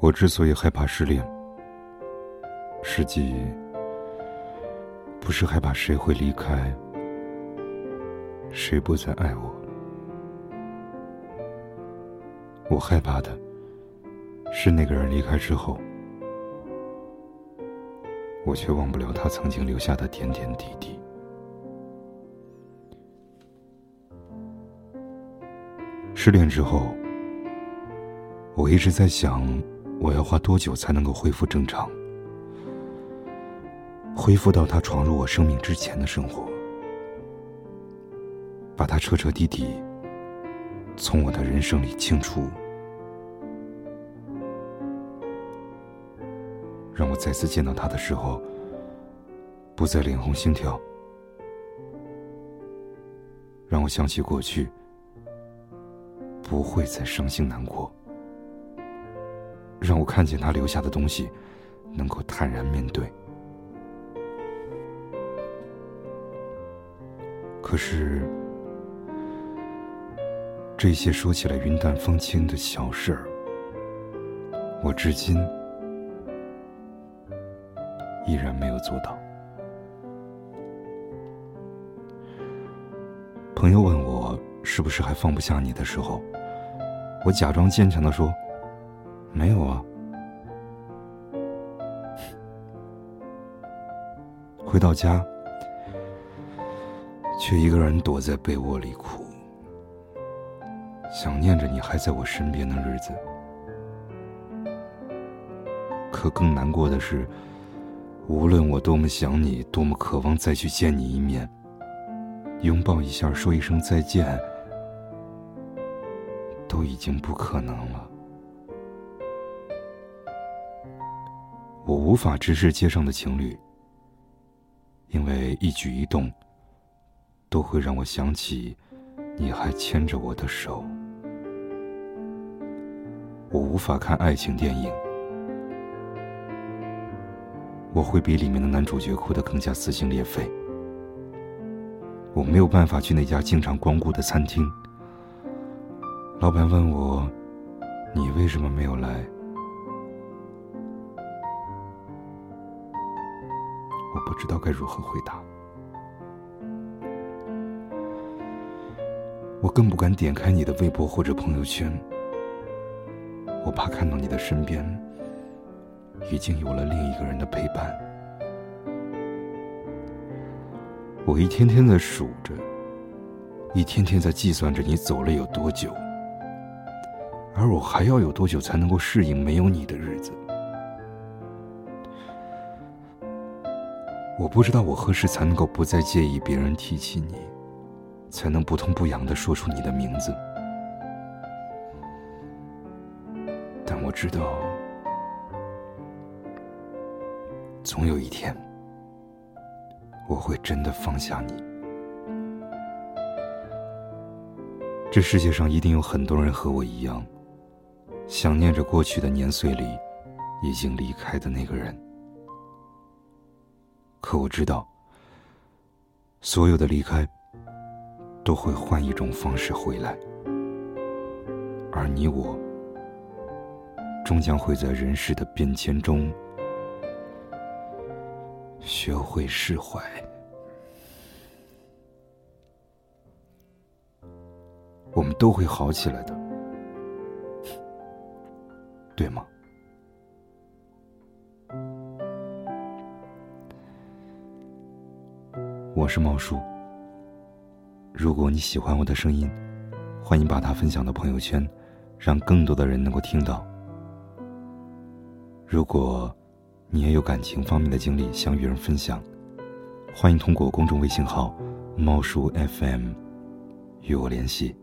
我之所以害怕失恋，实际不是害怕谁会离开，谁不再爱我。我害怕的是那个人离开之后，我却忘不了他曾经留下的点点滴滴。失恋之后，我一直在想。我要花多久才能够恢复正常？恢复到他闯入我生命之前的生活，把他彻彻底底从我的人生里清除，让我再次见到他的时候，不再脸红心跳，让我想起过去，不会再伤心难过。让我看见他留下的东西，能够坦然面对。可是，这些说起来云淡风轻的小事儿，我至今依然没有做到。朋友问我是不是还放不下你的时候，我假装坚强的说。没有啊。回到家，却一个人躲在被窝里哭，想念着你还在我身边的日子。可更难过的是，无论我多么想你，多么渴望再去见你一面，拥抱一下，说一声再见，都已经不可能了。我无法直视街上的情侣，因为一举一动都会让我想起你还牵着我的手。我无法看爱情电影，我会比里面的男主角哭得更加撕心裂肺。我没有办法去那家经常光顾的餐厅，老板问我：“你为什么没有来？”知道该如何回答，我更不敢点开你的微博或者朋友圈，我怕看到你的身边已经有了另一个人的陪伴。我一天天在数着，一天天在计算着你走了有多久，而我还要有多久才能够适应没有你的日子。我不知道我何时才能够不再介意别人提起你，才能不痛不痒的说出你的名字。但我知道，总有一天，我会真的放下你。这世界上一定有很多人和我一样，想念着过去的年岁里已经离开的那个人。可我知道，所有的离开都会换一种方式回来，而你我终将会在人世的变迁中学会释怀。我们都会好起来的，对吗？我是猫叔。如果你喜欢我的声音，欢迎把它分享到朋友圈，让更多的人能够听到。如果你也有感情方面的经历想与人分享，欢迎通过公众微信号“猫叔 FM” 与我联系。